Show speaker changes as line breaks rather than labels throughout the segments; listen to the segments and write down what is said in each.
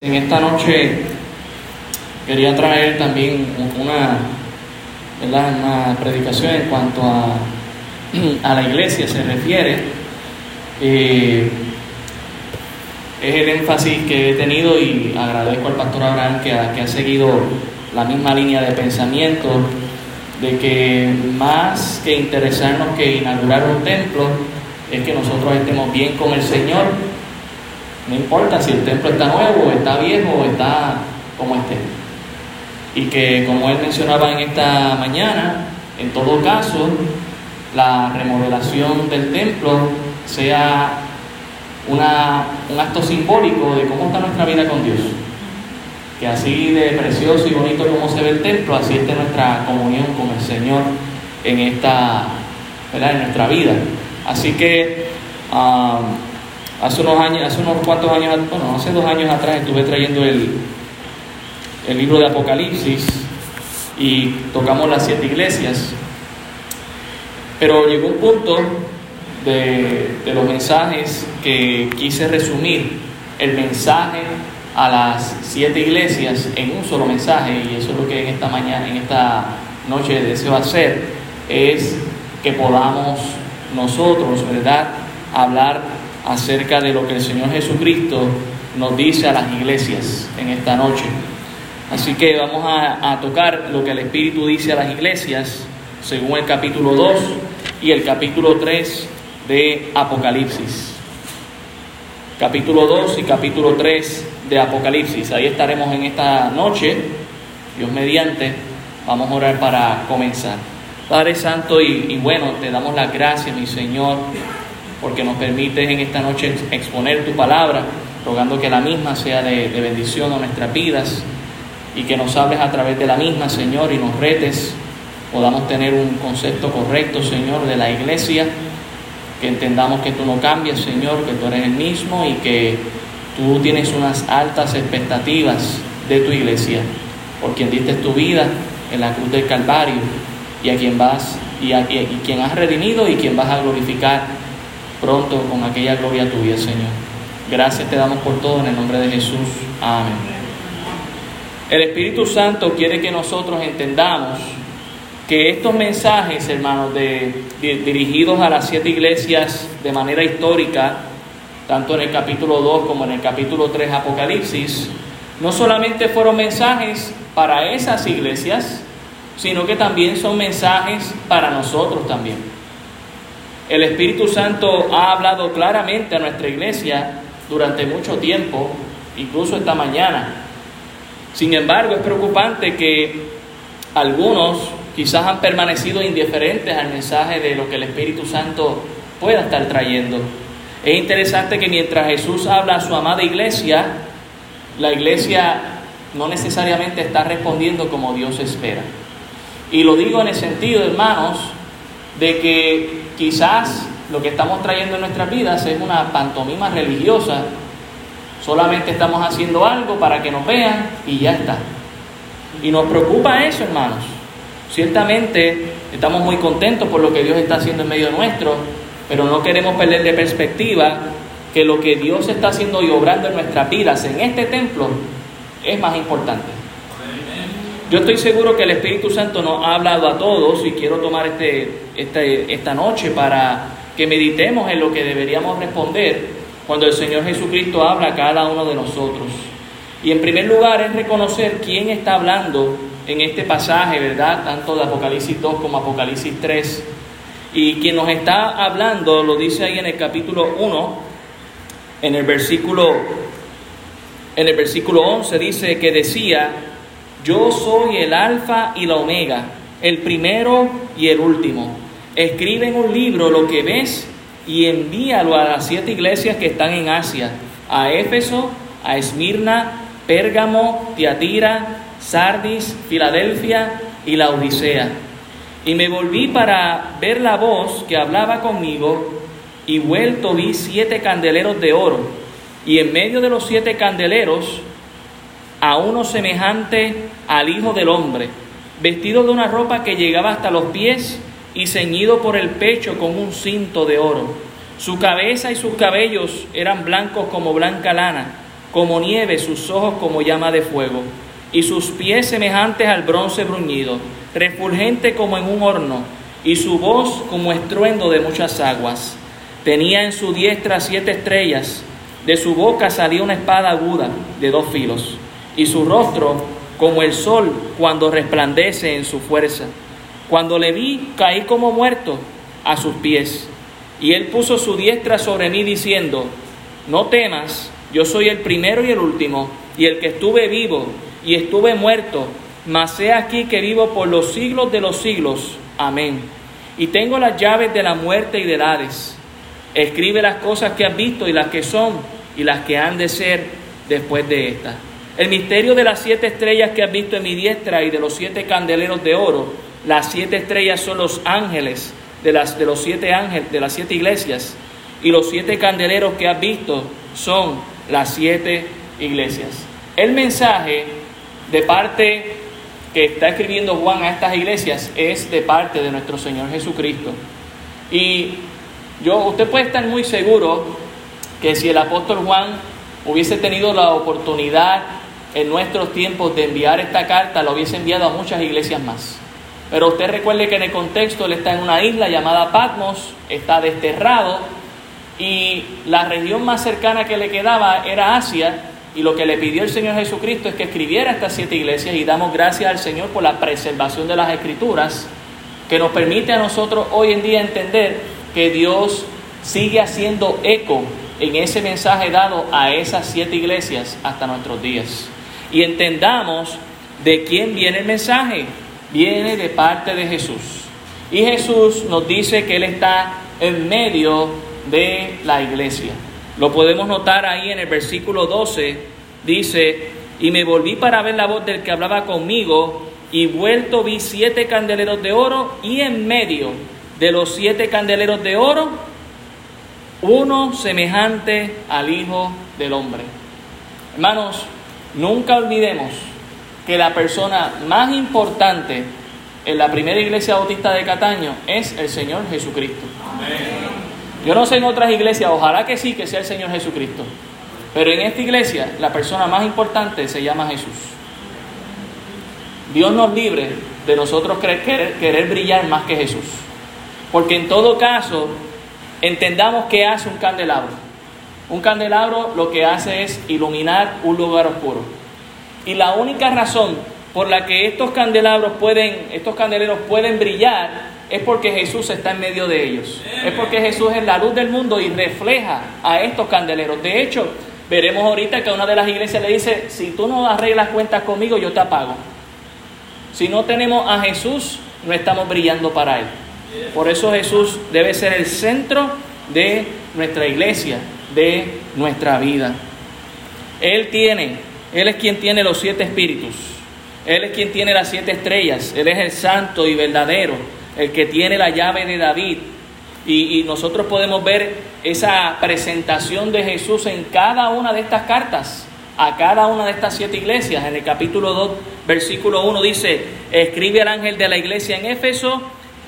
En esta noche quería traer también una, una predicación en cuanto a, a la iglesia se refiere. Eh, es el énfasis que he tenido y agradezco al pastor Abraham que ha, que ha seguido la misma línea de pensamiento de que más que interesarnos que inaugurar un templo es que nosotros estemos bien con el Señor no importa si el templo está nuevo, está viejo, está como esté. Y que como él mencionaba en esta mañana, en todo caso, la remodelación del templo sea una, un acto simbólico de cómo está nuestra vida con Dios. Que así de precioso y bonito como se ve el templo, así esté nuestra comunión con el Señor en esta, ¿verdad? en nuestra vida. Así que ah, Hace unos años, hace unos cuantos años, bueno, hace dos años atrás estuve trayendo el, el libro de Apocalipsis y tocamos las siete iglesias. Pero llegó un punto de, de, los mensajes que quise resumir el mensaje a las siete iglesias en un solo mensaje, y eso es lo que en esta mañana, en esta noche deseo hacer, es que podamos nosotros, ¿verdad?, hablar acerca de lo que el Señor Jesucristo nos dice a las iglesias en esta noche. Así que vamos a, tocar lo que el Espíritu dice a las iglesias según el capítulo 2 y el capítulo 3 de Apocalipsis. Capítulo 2 y capítulo 3 de Apocalipsis. Ahí estaremos en esta noche, Dios mediante. Vamos a orar para comenzar. Padre Santo y, bueno, te damos las gracias, mi Señor, porque nos permites en esta noche exponer tu palabra, rogando que la misma sea de, bendición a nuestras vidas y que nos hables a través de la misma, Señor, y nos retes, podamos tener un concepto correcto, Señor, de la iglesia, que entendamos que tú no cambias, Señor, que tú eres el mismo y que tú tienes unas altas expectativas de tu iglesia, por quien diste tu vida en la cruz del Calvario y a quien vas y, a, y quien has redimido y quien vas a glorificar pronto con aquella gloria tuya, Señor. Gracias te damos por todo en el nombre de Jesús. Amén. El Espíritu Santo quiere que nosotros entendamos que estos mensajes, hermanos, de, dirigidos a las siete iglesias de manera histórica, tanto en el capítulo 2 como en el capítulo 3 Apocalipsis, no solamente fueron mensajes para esas iglesias, sino que también son mensajes para nosotros también. El Espíritu Santo ha hablado claramente a nuestra iglesia durante mucho tiempo, incluso esta mañana. Sin embargo, es preocupante que algunos quizás han permanecido indiferentes al mensaje de lo que el Espíritu Santo pueda estar trayendo. Es interesante que mientras Jesús habla a su amada iglesia, la iglesia no necesariamente está respondiendo como Dios espera. Y lo digo en el sentido, hermanos, de que quizás lo que estamos trayendo en nuestras vidas es una pantomima religiosa. Solamente estamos haciendo algo para que nos vean y ya está. Y nos preocupa eso, hermanos. Ciertamente estamos muy contentos por lo que Dios está haciendo en medio nuestro, pero no queremos perder de perspectiva que lo que Dios está haciendo y obrando en nuestras vidas, en este templo, es más importante. Yo estoy seguro que el Espíritu Santo nos ha hablado a todos y quiero tomar este, este, esta noche para que meditemos en lo que deberíamos responder cuando el Señor Jesucristo habla a cada uno de nosotros. Y en primer lugar es reconocer quién está hablando en este pasaje, ¿verdad? Tanto de Apocalipsis 2 como Apocalipsis 3. Y quien nos está hablando lo dice ahí en el capítulo 1, en el versículo en el versículo 11 dice que decía yo soy el alfa y la omega, el primero y el último. Escribe en un libro lo que ves y envíalo a las siete iglesias que están en Asia, a Éfeso, a Esmirna, Pérgamo, Tiatira, Sardis, Filadelfia y la Odisea. Y me volví para ver la voz que hablaba conmigo y vuelto vi siete candeleros de oro y en medio de los siete candeleros a uno semejante al Hijo del Hombre, vestido de una ropa que llegaba hasta los pies y ceñido por el pecho con un cinto de oro. Su cabeza y sus cabellos eran blancos como blanca lana, como nieve, sus ojos como llama de fuego, y sus pies semejantes al bronce bruñido, refulgente como en un horno, y su voz como estruendo de muchas aguas. Tenía en su diestra siete estrellas, de su boca salía una espada aguda de dos filos, y su rostro como el sol cuando resplandece en su fuerza. Cuando le vi, caí como muerto a sus pies. Y él puso su diestra sobre mí diciendo, no temas, yo soy el primero y el último, y el que estuve vivo y estuve muerto, mas he aquí que vivo por los siglos de los siglos. Amén. Y tengo las llaves de la muerte y del Hades. Escribe las cosas que has visto y las que son y las que han de ser después de esta. El misterio de las siete estrellas que has visto en mi diestra y de los siete candeleros de oro. Las siete estrellas son los ángeles de, las, de los siete ángeles, de las siete iglesias. Y los siete candeleros que has visto son las siete iglesias. El mensaje de parte que está escribiendo Juan a estas iglesias es de parte de nuestro Señor Jesucristo. Y yo, usted puede estar muy seguro que si el apóstol Juan hubiese tenido la oportunidad en nuestros tiempos de enviar esta carta, la hubiese enviado a muchas iglesias más. Pero usted recuerde que en el contexto él está en una isla llamada Patmos, está desterrado y la región más cercana que le quedaba era Asia y lo que le pidió el Señor Jesucristo es que escribiera estas siete iglesias y damos gracias al Señor por la preservación de las escrituras que nos permite a nosotros hoy en día entender que Dios sigue haciendo eco en ese mensaje dado a esas siete iglesias hasta nuestros días. Y entendamos de quién viene el mensaje viene de parte de Jesús. Y Jesús nos dice que Él está en medio de la iglesia. Lo podemos notar ahí en el versículo 12. Dice, y me volví para ver la voz del que hablaba conmigo, y vuelto vi siete candeleros de oro, y en medio de los siete candeleros de oro, uno semejante al Hijo del Hombre. Hermanos, nunca olvidemos que la persona más importante en la primera iglesia bautista de Cataño es el Señor Jesucristo. Yo no sé en otras iglesias, ojalá que sí, que sea el Señor Jesucristo. Pero en esta iglesia la persona más importante se llama Jesús. Dios nos libre de nosotros querer, querer brillar más que Jesús. Porque en todo caso, entendamos qué hace un candelabro. Un candelabro lo que hace es iluminar un lugar oscuro. Y la única razón por la que estos candelabros pueden, estos candeleros pueden brillar es porque Jesús está en medio de ellos. Es porque Jesús es la luz del mundo y refleja a estos candeleros. De hecho, veremos ahorita que una de las iglesias le dice, si tú no arreglas cuentas conmigo, yo te apago. Si no tenemos a Jesús, no estamos brillando para Él. Por eso Jesús debe ser el centro de nuestra iglesia, de nuestra vida. Él tiene él es quien tiene los siete espíritus. Él es quien tiene las siete estrellas. Él es el santo y verdadero, el que tiene la llave de David. Y, nosotros podemos ver esa presentación de Jesús en cada una de estas cartas, a cada una de estas siete iglesias. En el capítulo 2, versículo 1 dice, escribe al ángel de la iglesia en Éfeso,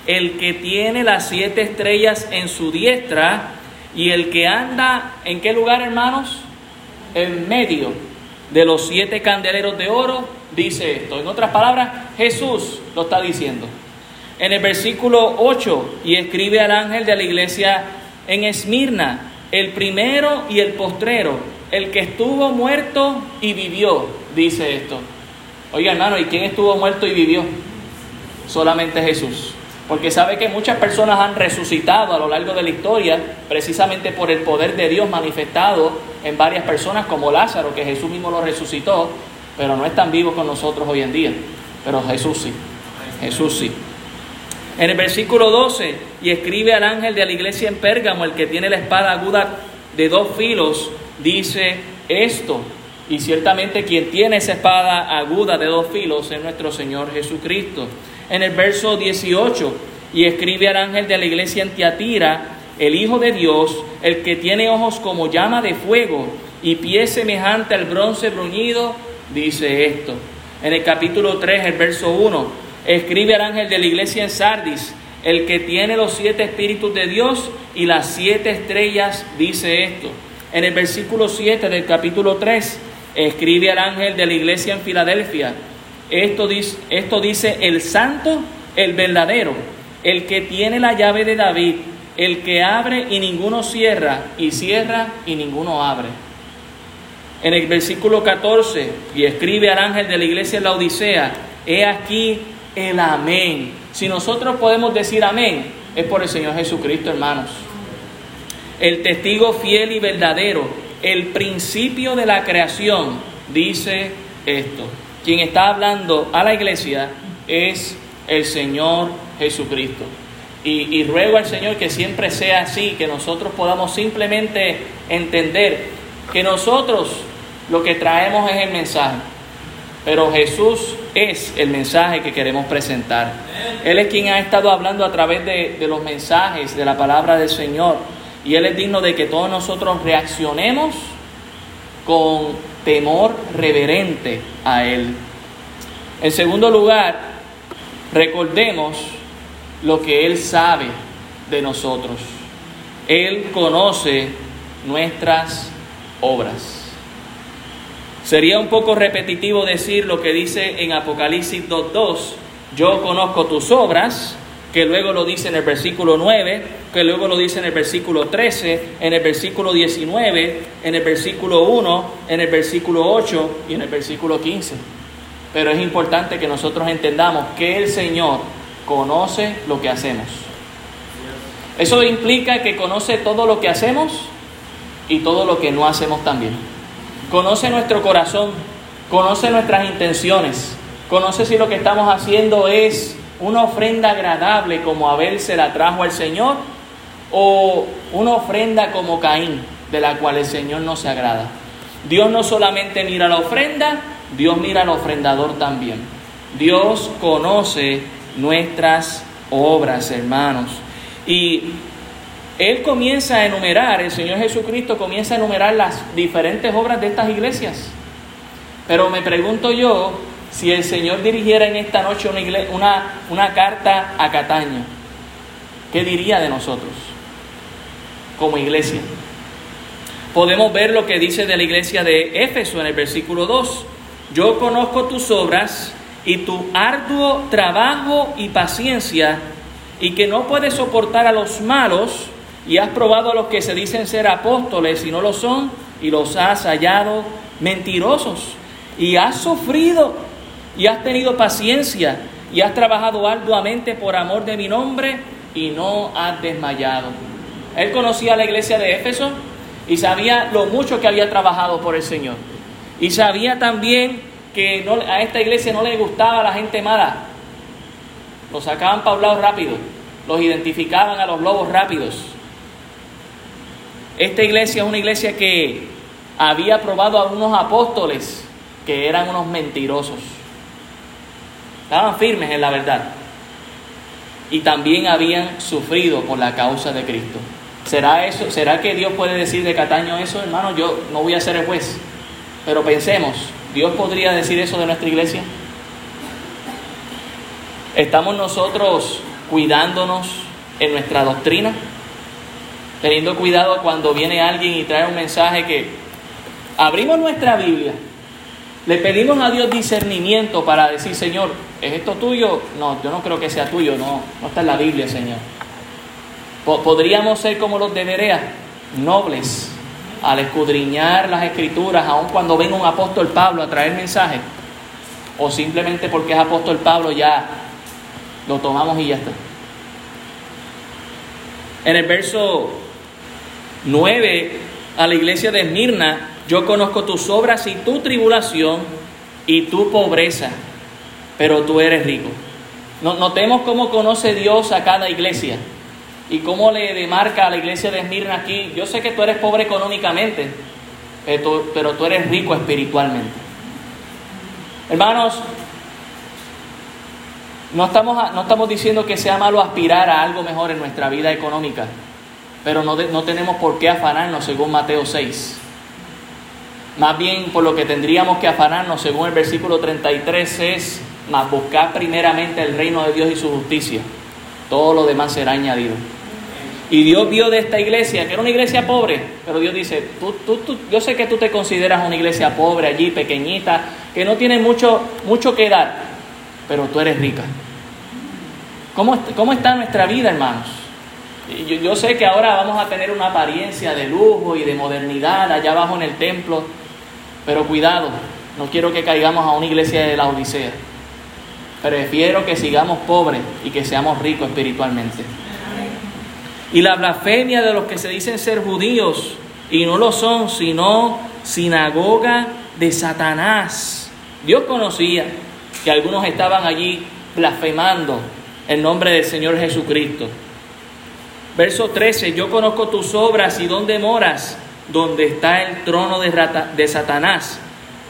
el que tiene las siete estrellas en su diestra y el que anda, ¿en qué lugar hermanos? En medio de los siete candeleros de oro, dice esto. En otras palabras, Jesús lo está diciendo. En el versículo 8, y escribe al ángel de la iglesia en Esmirna, el primero y el postrero, el que estuvo muerto y vivió, dice esto. Oiga hermano, ¿y quién estuvo muerto y vivió? Solamente Jesús porque sabe que muchas personas han resucitado a lo largo de la historia precisamente por el poder de Dios manifestado en varias personas como Lázaro, que Jesús mismo lo resucitó, pero no están vivos con nosotros hoy en día. Pero Jesús sí, Jesús sí. En el versículo 12, y escribe al ángel de la iglesia en Pérgamo, el que tiene la espada aguda de dos filos, dice esto. Y ciertamente quien tiene esa espada aguda de dos filos es nuestro Señor Jesucristo en el verso 18, y escribe al ángel de la iglesia en Tiatira, el Hijo de Dios, el que tiene ojos como llama de fuego y pies semejante al bronce bruñido, dice esto. En el capítulo 3, el verso 1, escribe al ángel de la iglesia en Sardis, el que tiene los siete espíritus de Dios y las siete estrellas, dice esto. En el versículo 7 del capítulo 3, escribe al ángel de la iglesia en Filadelfia, esto dice, esto dice el santo, el verdadero, el que tiene la llave de David, el que abre y ninguno cierra, y cierra y ninguno abre. En el versículo 14, y escribe al ángel de la iglesia en la Odisea, he aquí el amén. Si nosotros podemos decir amén, es por el Señor Jesucristo, hermanos. El testigo fiel y verdadero, el principio de la creación, dice esto. Quien está hablando a la iglesia es el Señor Jesucristo. Y, ruego al Señor que siempre sea así, que nosotros podamos simplemente entender que nosotros lo que traemos es el mensaje, pero Jesús es el mensaje que queremos presentar. Él es quien ha estado hablando a través de, de los mensajes, de la palabra del Señor. Y Él es digno de que todos nosotros reaccionemos con temor reverente a Él. En segundo lugar, recordemos lo que Él sabe de nosotros. Él conoce nuestras obras. Sería un poco repetitivo decir lo que dice en Apocalipsis 2.2, yo conozco tus obras, que luego lo dice en el versículo 9, que luego lo dice en el versículo 13, en el versículo 19, en el versículo 1, en el versículo 8 y en el versículo 15. Pero es importante que nosotros entendamos que el Señor conoce lo que hacemos. Eso implica que conoce todo lo que hacemos y todo lo que no hacemos también. Conoce nuestro corazón, conoce nuestras intenciones, conoce si lo que estamos haciendo es una ofrenda agradable como Abel se la trajo al Señor o una ofrenda como Caín de la cual el Señor no se agrada. Dios no solamente mira la ofrenda, Dios mira al ofrendador también. Dios conoce nuestras obras, hermanos. Y Él comienza a enumerar, el Señor Jesucristo comienza a enumerar las diferentes obras de estas iglesias. Pero me pregunto yo, si el Señor dirigiera en esta noche una, una, una carta a Cataño, ¿qué diría de nosotros como iglesia? Podemos ver lo que dice de la iglesia de Éfeso en el versículo 2. Yo conozco tus obras y tu arduo trabajo y paciencia y que no puedes soportar a los malos y has probado a los que se dicen ser apóstoles y no lo son y los has hallado mentirosos y has sufrido y has tenido paciencia y has trabajado arduamente por amor de mi nombre y no has desmayado. Él conocía la iglesia de Éfeso y sabía lo mucho que había trabajado por el Señor. Y sabía también que a esta iglesia no le gustaba la gente mala. Los sacaban lado rápido, los identificaban a los lobos rápidos. Esta iglesia es una iglesia que había probado a unos apóstoles que eran unos mentirosos. Estaban firmes en la verdad. Y también habían sufrido por la causa de Cristo. ¿Será eso? ¿Será que Dios puede decir de Cataño eso, hermano? Yo no voy a ser el juez. Pero pensemos, ¿Dios podría decir eso de nuestra iglesia? ¿Estamos nosotros cuidándonos en nuestra doctrina? Teniendo cuidado cuando viene alguien y trae un mensaje que abrimos nuestra Biblia, le pedimos a Dios discernimiento para decir, Señor, ¿es esto tuyo? No, yo no creo que sea tuyo, no, no está en la Biblia, Señor. Podríamos ser como los de Berea, nobles, al escudriñar las escrituras, aun cuando venga un apóstol Pablo a traer mensaje, o simplemente porque es apóstol Pablo ya lo tomamos y ya está. En el verso 9 a la iglesia de Esmirna, yo conozco tus obras y tu tribulación y tu pobreza, pero tú eres rico. Notemos cómo conoce Dios a cada iglesia y cómo le demarca a la iglesia de Esmirna aquí, yo sé que tú eres pobre económicamente, pero tú eres rico espiritualmente. Hermanos, no estamos, no estamos diciendo que sea malo aspirar a algo mejor en nuestra vida económica, pero no, no tenemos por qué afanarnos según Mateo 6. Más bien por lo que tendríamos que afanarnos según el versículo 33 es más buscar primeramente el reino de Dios y su justicia. Todo lo demás será añadido. Y Dios vio de esta iglesia, que era una iglesia pobre, pero Dios dice, tú, tú, yo sé que tú te consideras una iglesia pobre allí, pequeñita, que no tiene mucho, mucho que dar, pero tú eres rica. ¿Cómo, cómo está nuestra vida, hermanos? Yo, yo sé que ahora vamos a tener una apariencia de lujo y de modernidad allá abajo en el templo, pero cuidado, no quiero que caigamos a una iglesia de la Odisea. Prefiero que sigamos pobres y que seamos ricos espiritualmente. Y la blasfemia de los que se dicen ser judíos y no lo son, sino sinagoga de Satanás. Dios conocía que algunos estaban allí blasfemando el nombre del Señor Jesucristo. Verso 13, yo conozco tus obras y dónde moras, donde está el trono de, Satanás,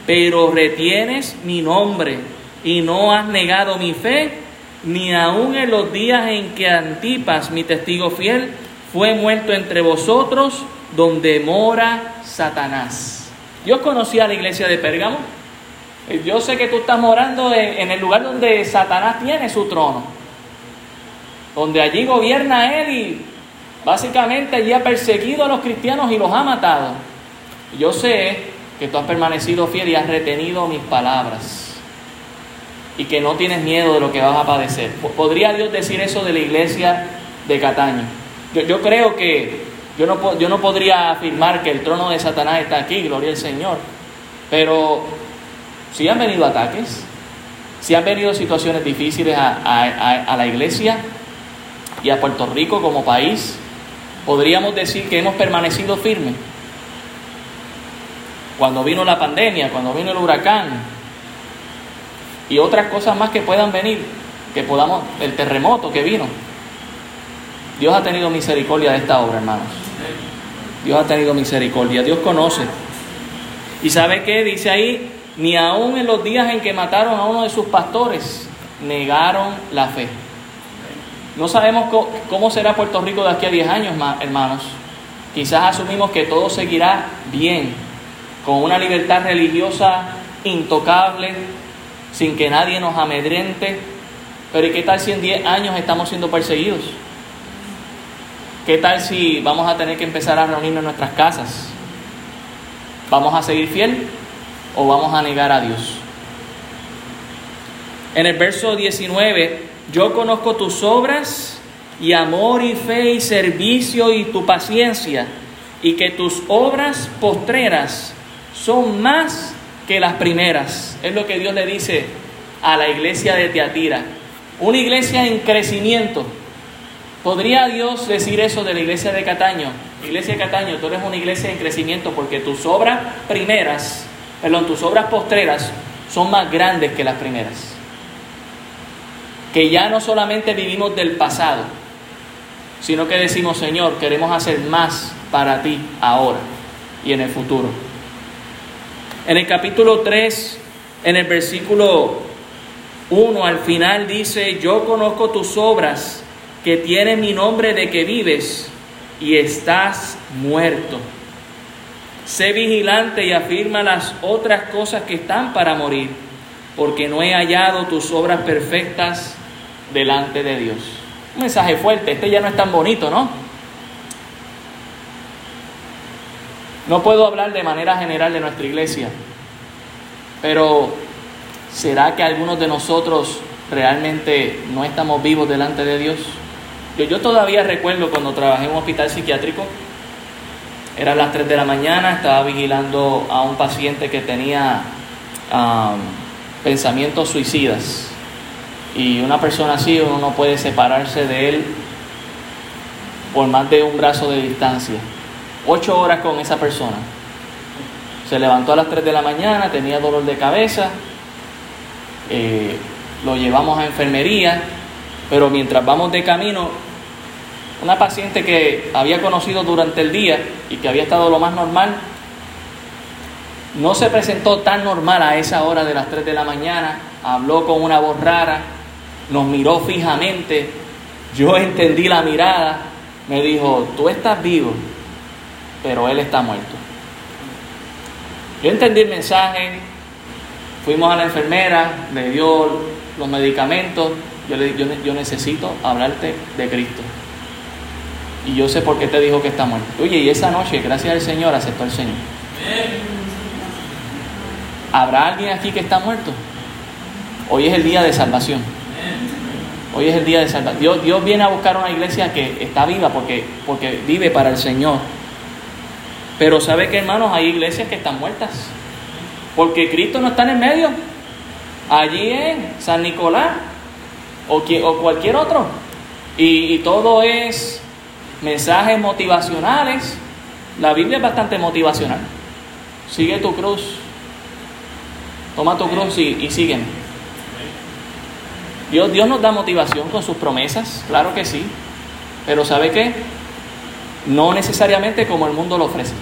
pero retienes mi nombre y no has negado mi fe ni aun en los días en que Antipas, mi testigo fiel, fue muerto entre vosotros, donde mora Satanás. Dios conocía la iglesia de Pérgamo. Eh, yo sé que tú estás morando en, el lugar donde Satanás tiene su trono, donde allí gobierna él y básicamente allí ha perseguido a los cristianos y los ha matado. Yo sé que tú has permanecido fiel y has retenido mis palabras y que no tienes miedo de lo que vas a padecer. ¿Podría Dios decir eso de la iglesia de Cataño? Yo, creo que yo no, yo no podría afirmar que el trono de Satanás está aquí, gloria al Señor, pero si han venido ataques, si han venido situaciones difíciles a, a la iglesia y a Puerto Rico como país, podríamos decir que hemos permanecido firmes. Cuando vino la pandemia, cuando vino el huracán, y otras cosas más que puedan venir, que podamos, el terremoto que vino. Dios ha tenido misericordia de esta obra, hermanos. Dios ha tenido misericordia, Dios conoce. ¿Y sabe qué? Dice ahí, ni aún en los días en que mataron a uno de sus pastores, negaron la fe. No sabemos cómo será Puerto Rico de aquí a 10 años, hermanos. Quizás asumimos que todo seguirá bien, con una libertad religiosa intocable, sin que nadie nos amedrente. Pero ¿y qué tal si en 10 años estamos siendo perseguidos? ¿Qué tal si vamos a tener que empezar a reunirnos en nuestras casas? ¿Vamos a seguir fiel o vamos a negar a Dios? En el verso 19, yo conozco tus obras y amor y fe y servicio y tu paciencia, y que tus obras postreras son más que las primeras. Es lo que Dios le dice a la iglesia de Teatira. Una iglesia en crecimiento. ¿Podría Dios decir eso de la iglesia de Cataño? Iglesia de Cataño, tú eres una iglesia en crecimiento porque tus obras primeras, perdón, tus obras postreras son más grandes que las primeras. Que ya no solamente vivimos del pasado, sino que decimos, Señor, queremos hacer más para ti ahora y en el futuro. En el capítulo 3, en el versículo 1 al final dice, yo conozco tus obras que tienen mi nombre de que vives y estás muerto. Sé vigilante y afirma las otras cosas que están para morir, porque no he hallado tus obras perfectas delante de Dios. Un mensaje fuerte, este ya no es tan bonito, ¿no? No puedo hablar de manera general de nuestra iglesia, pero ¿será que algunos de nosotros realmente no estamos vivos delante de Dios? Yo, yo todavía recuerdo cuando trabajé en un hospital psiquiátrico, eran las 3 de la mañana, estaba vigilando a un paciente que tenía pensamientos suicidas. Y una persona así uno no puede separarse de él por más de un brazo de distancia ocho horas con esa persona. Se levantó a las 3 de la mañana, tenía dolor de cabeza, eh, lo llevamos a enfermería, pero mientras vamos de camino, una paciente que había conocido durante el día y que había estado lo más normal, no se presentó tan normal a esa hora de las 3 de la mañana, habló con una voz rara, nos miró fijamente, yo entendí la mirada, me dijo, tú estás vivo, pero él está muerto. Yo entendí el mensaje, fuimos a la enfermera, le dio los medicamentos, yo le dije, yo, necesito hablarte de Cristo. Y yo sé por qué te dijo que está muerto. Oye, y esa noche, gracias al Señor, aceptó el Señor. ¿Habrá alguien aquí que está muerto? Hoy es el día de salvación. Hoy es el día de salvación. Dios, Dios viene a buscar una iglesia que está viva porque, porque vive para el Señor. Pero ¿sabe que hermanos? Hay iglesias que están muertas. Porque Cristo no está en el medio. Allí en San Nicolás o, o cualquier otro. Y, y todo es mensajes motivacionales. La Biblia es bastante motivacional. Sigue tu cruz. Toma tu cruz y, y sígueme. Dios, Dios nos da motivación con sus promesas, claro que sí. Pero ¿sabe qué? No necesariamente como el mundo lo ofrece.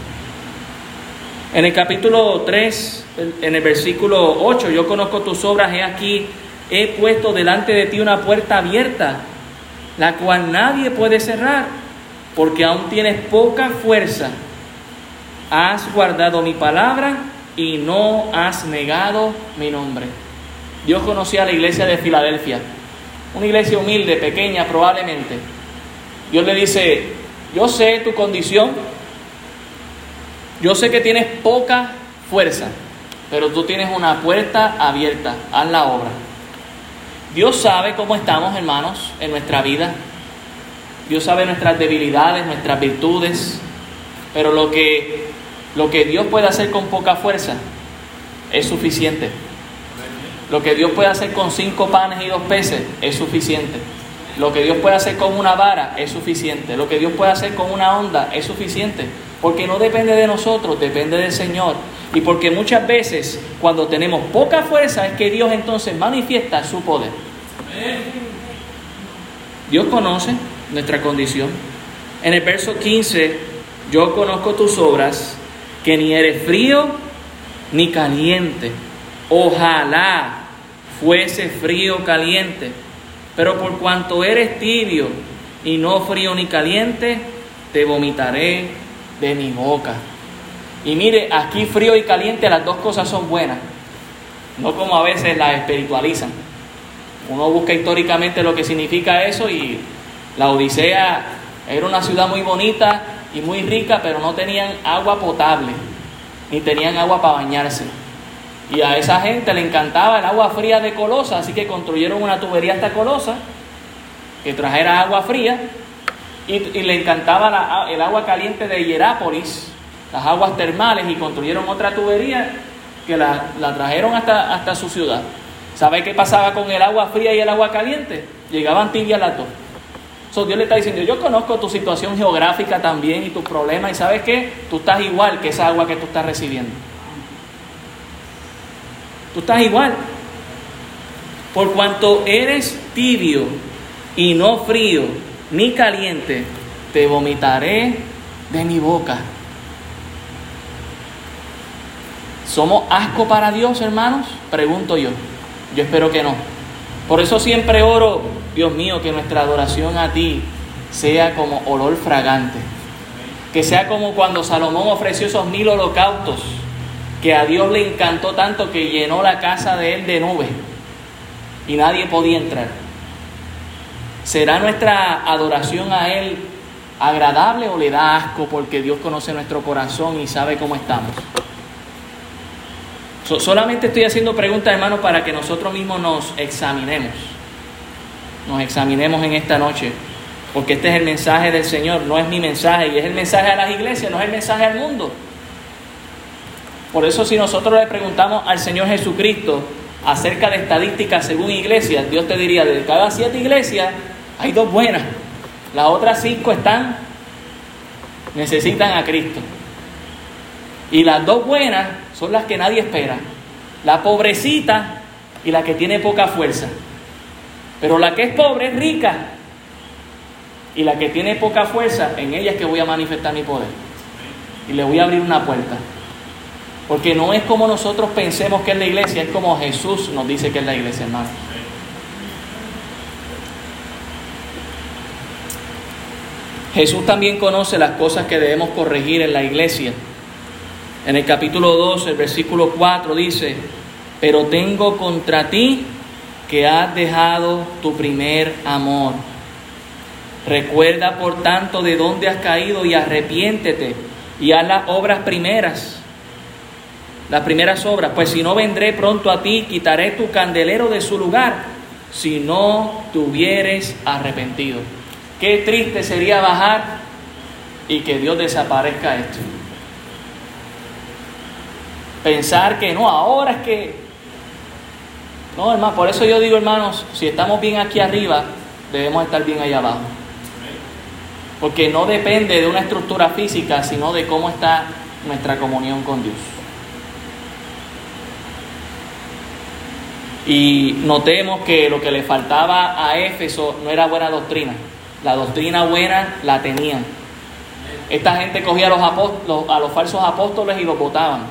En el capítulo 3, en el versículo 8, yo conozco tus obras, he aquí, he puesto delante de ti una puerta abierta, la cual nadie puede cerrar, porque aún tienes poca fuerza. Has guardado mi palabra y no has negado mi nombre. Dios conocía a la iglesia de Filadelfia, una iglesia humilde, pequeña probablemente. Dios le dice, yo sé tu condición, yo sé que tienes poca fuerza, pero tú tienes una puerta abierta, haz la obra. Dios sabe cómo estamos, hermanos, en nuestra vida. Dios sabe nuestras debilidades, nuestras virtudes, pero lo que, lo que Dios puede hacer con poca fuerza es suficiente. Lo que Dios puede hacer con cinco panes y dos peces es suficiente. Lo que Dios puede hacer con una vara es suficiente. Lo que Dios puede hacer con una onda es suficiente. Porque no depende de nosotros, depende del Señor. Y porque muchas veces cuando tenemos poca fuerza es que Dios entonces manifiesta su poder. Dios conoce nuestra condición. En el verso 15, yo conozco tus obras, que ni eres frío ni caliente. Ojalá fuese frío o caliente. Pero por cuanto eres tibio y no frío ni caliente, te vomitaré de mi boca. Y mire, aquí frío y caliente las dos cosas son buenas, no como a veces las espiritualizan. Uno busca históricamente lo que significa eso y la Odisea era una ciudad muy bonita y muy rica, pero no tenían agua potable, ni tenían agua para bañarse. Y a esa gente le encantaba el agua fría de Colosa, así que construyeron una tubería hasta Colosa que trajera agua fría y, le encantaba el agua caliente de Hierápolis, las aguas termales, y construyeron otra tubería que la, trajeron hasta, hasta su ciudad. ¿Sabe qué pasaba con el agua fría y el agua caliente? Llegaban tibias las dos. So, Dios le está diciendo, yo conozco tu situación geográfica también y tus problemas, y sabes qué, tú estás igual que esa agua que tú estás recibiendo. Tú estás igual. Por cuanto eres tibio y no frío, ni caliente, te vomitaré de mi boca. ¿Somos asco para Dios, hermanos? Pregunto yo. Yo espero que no. Por eso siempre oro, Dios mío, que nuestra adoración a ti sea como olor fragante. Que sea como cuando Salomón ofreció esos mil holocaustos, que a Dios le encantó tanto que llenó la casa de él de nubes y nadie podía entrar. ¿Será nuestra adoración a Él agradable o le da asco porque Dios conoce nuestro corazón y sabe cómo estamos? solamente estoy haciendo preguntas, hermanos, para que nosotros mismos nos examinemos. Nos examinemos en esta noche. Porque este es el mensaje del Señor, no es mi mensaje, y es el mensaje a las iglesias, no es el mensaje al mundo. Por eso si nosotros le preguntamos al Señor Jesucristo acerca de estadísticas según iglesias, Dios te diría, de cada siete iglesias, hay dos buenas. Las otras cinco están, necesitan a Cristo. Y las dos buenas son las que nadie espera. La pobrecita y la que tiene poca fuerza. Pero la que es pobre es rica. Y la que tiene poca fuerza, en ella es que voy a manifestar mi poder. Y le voy a abrir una puerta. Porque no es como nosotros pensemos que es la iglesia, es como Jesús nos dice que es la iglesia, hermano. Jesús también conoce las cosas que debemos corregir en la iglesia. En el capítulo 2, el versículo 4 dice, pero tengo contra ti que has dejado tu primer amor. Recuerda por tanto de dónde has caído y arrepiéntete y haz las obras primeras. Las primeras obras, pues si no vendré pronto a ti, quitaré tu candelero de su lugar, si no te hubieres arrepentido. Qué triste sería bajar y que Dios desaparezca esto. Pensar que no, ahora es que... No, hermano, por eso yo digo, hermanos, si estamos bien aquí arriba, debemos estar bien allá abajo. Porque no depende de una estructura física, sino de cómo está nuestra comunión con Dios. Y notemos que lo que le faltaba a Éfeso no era buena doctrina. La doctrina buena la tenían. Esta gente cogía a los, falsos apóstoles y los votaban.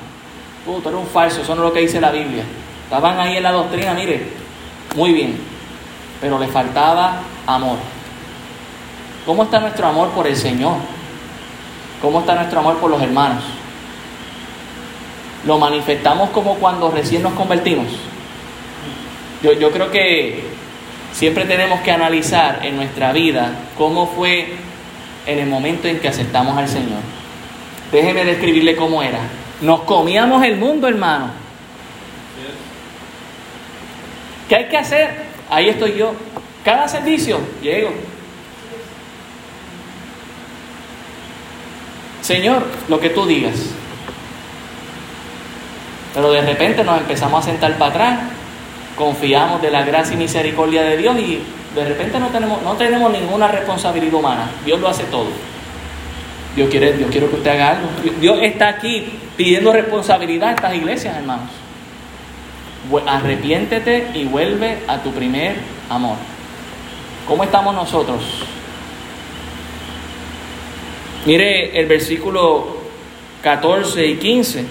Uh, tú eres un falso, eso no es lo que dice la Biblia. Estaban ahí en la doctrina, mire, muy bien. Pero le faltaba amor. ¿Cómo está nuestro amor por el Señor? ¿Cómo está nuestro amor por los hermanos? ¿Lo manifestamos como cuando recién nos convertimos? Yo, creo que siempre tenemos que analizar en nuestra vida cómo fue en el momento en que aceptamos al Señor. Déjeme describirle cómo era. Nos comíamos el mundo, hermano. ¿Qué hay que hacer? Ahí estoy yo. Cada servicio, llego. Señor, lo que tú digas. Pero de repente nos empezamos a sentar para atrás, confiamos de la gracia y misericordia de Dios y de repente no tenemos, no tenemos ninguna responsabilidad humana. Dios lo hace todo. Dios quiere, Dios quiere que usted haga algo. Dios está aquí pidiendo responsabilidad a estas iglesias, hermanos. Arrepiéntete y vuelve a tu primer amor. ¿Cómo estamos nosotros? Mire el versículo 14 y 15.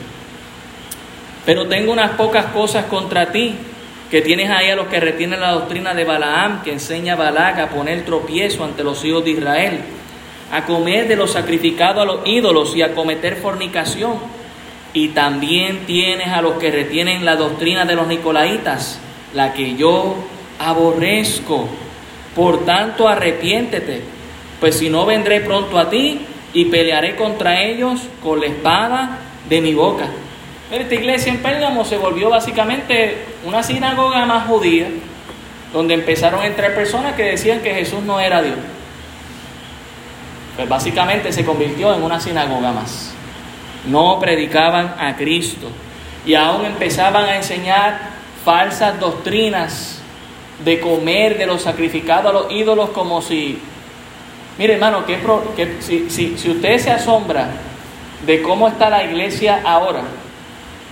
Pero tengo unas pocas cosas contra ti, que tienes ahí a los que retienen la doctrina de Balaam, que enseña a a poner tropiezo ante los hijos de Israel, a comer de lo sacrificado a los ídolos y a cometer fornicación. Y también tienes a los que retienen la doctrina de los nicolaitas, la que yo aborrezco. Por tanto, arrepiéntete, pues si no vendré pronto a ti y pelearé contra ellos con la espada de mi boca. Esta iglesia en Pérgamo se volvió básicamente una sinagoga más judía, donde empezaron a entrar personas que decían que Jesús no era Dios. Pues básicamente se convirtió en una sinagoga más. No predicaban a Cristo y aún empezaban a enseñar falsas doctrinas de comer de los sacrificados a los ídolos como si Mire, hermano, que, que si, si usted se asombra de cómo está la iglesia ahora,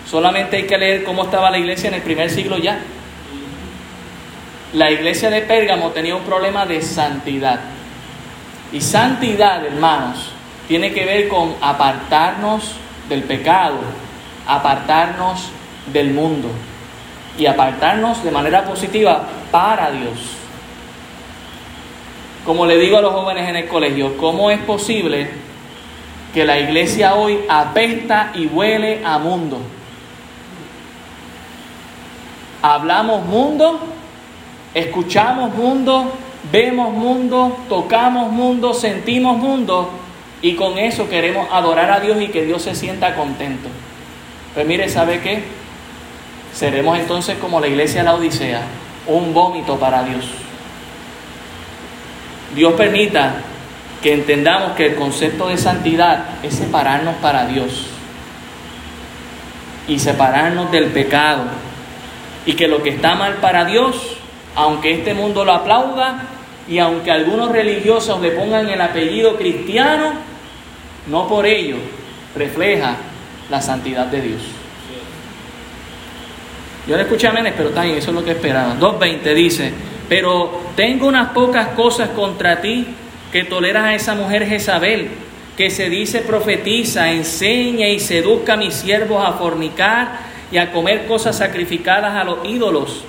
solamente hay que leer cómo estaba la iglesia en el primer siglo ya. La iglesia de Pérgamo tenía un problema de santidad. Y santidad, hermanos, tiene que ver con apartarnos del pecado, apartarnos del mundo y apartarnos de manera positiva para Dios. Como le digo a los jóvenes en el colegio, ¿cómo es posible que la iglesia hoy apesta y huele a mundo? Hablamos mundo, escuchamos mundo, vemos mundo, tocamos mundo, sentimos mundo y con eso queremos adorar a Dios y que Dios se sienta contento. Pues mire, ¿sabe qué? Seremos entonces como la iglesia de la Odisea, un vómito para Dios. Dios permita que entendamos que el concepto de santidad es separarnos para Dios y separarnos del pecado. Y que lo que está mal para Dios, aunque este mundo lo aplauda y aunque algunos religiosos le pongan el apellido cristiano, no por ello refleja la santidad de Dios. Yo le escuché Menes, pero también eso es lo que esperaba. 2.20 dice, pero tengo unas pocas cosas contra ti, que toleras a esa mujer Jezabel, que se dice profetiza, enseña y seduzca a mis siervos a fornicar y a comer cosas sacrificadas a los ídolos.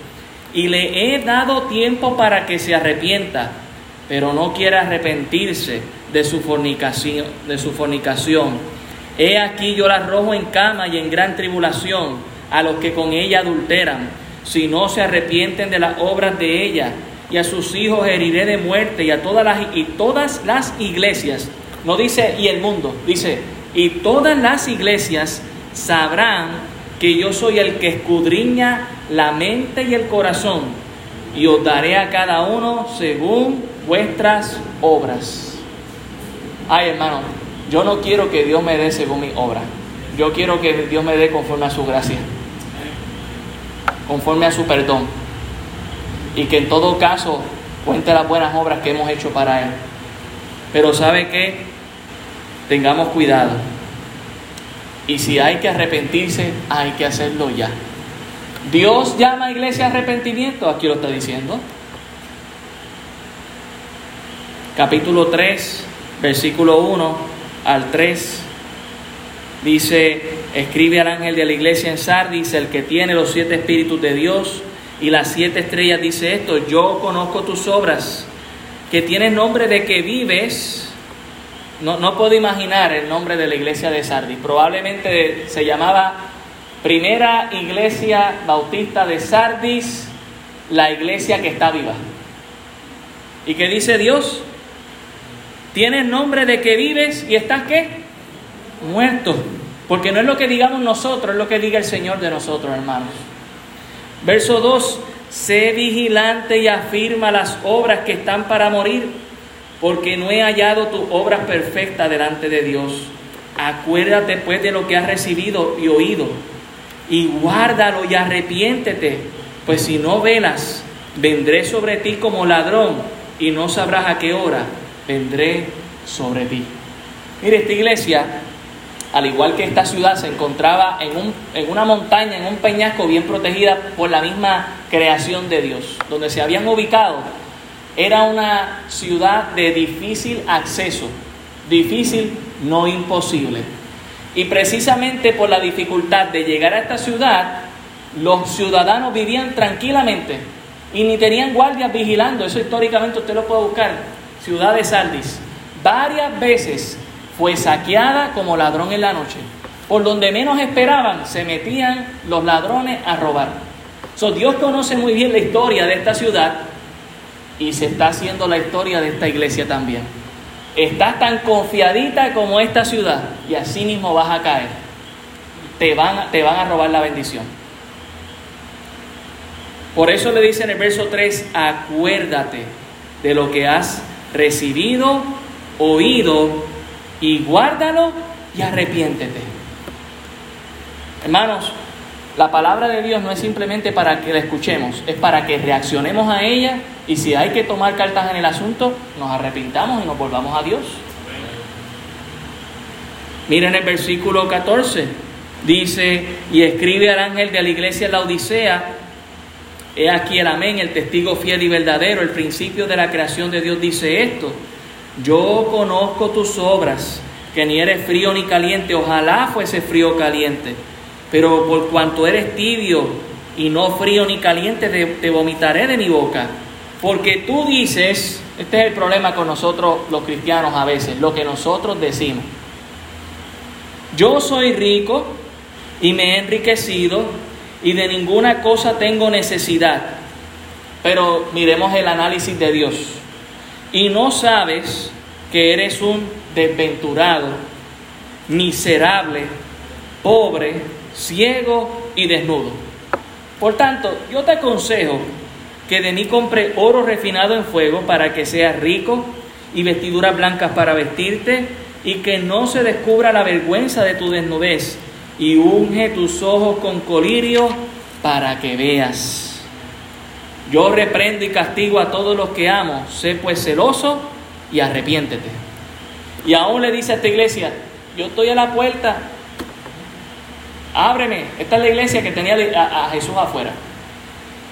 Y le he dado tiempo para que se arrepienta, pero no quiere arrepentirse de su fornicación. De su fornicación. He aquí yo la arrojo en cama y en gran tribulación a los que con ella adulteran si no se arrepienten de las obras de ella, y a sus hijos heriré de muerte y a todas las, y todas las iglesias, no dice y el mundo, dice y todas las iglesias sabrán que yo soy el que escudriña la mente y el corazón y os daré a cada uno según vuestras obras. Ay hermano, yo no quiero que Dios me dé según mi obra. Yo quiero que Dios me dé conforme a su gracia, conforme a su perdón. Y que en todo caso cuente las buenas obras que hemos hecho para Él. Pero ¿sabe qué? Tengamos cuidado. Y si hay que arrepentirse, hay que hacerlo ya. Dios llama a iglesia a arrepentimiento, aquí lo está diciendo. Capítulo 3, versículo 1 al 3. Dice, escribe al ángel de la iglesia en Sardis, el que tiene los siete espíritus de Dios y las siete estrellas, dice esto, yo conozco tus obras, que tienes nombre de que vives. No, no puedo imaginar el nombre de la iglesia de Sardis. Probablemente se llamaba Primera Iglesia Bautista de Sardis, la iglesia que está viva. ¿Y qué dice Dios? Tienes nombre de que vives y estás qué? Muerto. Porque no es lo que digamos nosotros, es lo que diga el Señor de nosotros, hermanos. Verso 2, sé vigilante y afirma las obras que están para morir, porque no he hallado tus obras perfectas delante de Dios. Acuérdate pues de lo que has recibido y oído, y guárdalo y arrepiéntete, pues si no velas, vendré sobre ti como ladrón, y no sabrás a qué hora vendré sobre ti. Mire, esta iglesia al igual que esta ciudad se encontraba en, un, en una montaña, en un peñasco bien protegida por la misma creación de Dios, donde se habían ubicado, era una ciudad de difícil acceso, difícil, no imposible. Y precisamente por la dificultad de llegar a esta ciudad, los ciudadanos vivían tranquilamente y ni tenían guardias vigilando. Eso históricamente usted lo puede buscar. Ciudad de Sardis. Varias veces fue saqueada como ladrón en la noche. Por donde menos esperaban, se metían los ladrones a robar. So, Dios conoce muy bien la historia de esta ciudad y se está haciendo la historia de esta iglesia también. Estás tan confiadita como esta ciudad y así mismo vas a caer. Te van, te van a robar la bendición. Por eso le dice en el verso 3, acuérdate de lo que has recibido, oído y guárdalo y arrepiéntete. Hermanos, la palabra de Dios no es simplemente para que la escuchemos, es para que reaccionemos a ella y si hay que tomar cartas en el asunto, nos arrepintamos y nos volvamos a Dios. Miren el versículo 14, dice, y escribe al ángel de la iglesia la Odisea, he aquí el amén, el testigo fiel y verdadero, el principio de la creación de Dios dice esto yo conozco tus obras, que ni eres frío ni caliente, ojalá fuese frío o caliente, pero por cuanto eres tibio y no frío ni caliente, te, vomitaré de mi boca. Porque tú dices, este es el problema con nosotros los cristianos a veces, lo que nosotros decimos. Yo soy rico y me he enriquecido y de ninguna cosa tengo necesidad. Pero miremos el análisis de Dios y no sabes que eres un desventurado, miserable, pobre, ciego y desnudo. Por tanto, yo te aconsejo que de mí compre oro refinado en fuego para que seas rico y vestiduras blancas para vestirte y que no se descubra la vergüenza de tu desnudez y unge tus ojos con colirio para que veas. Yo reprendo y castigo a todos los que amo. Sé pues celoso y arrepiéntete. Y aún le dice a esta iglesia, yo estoy a la puerta, ábreme. Esta es la iglesia que tenía a, Jesús afuera.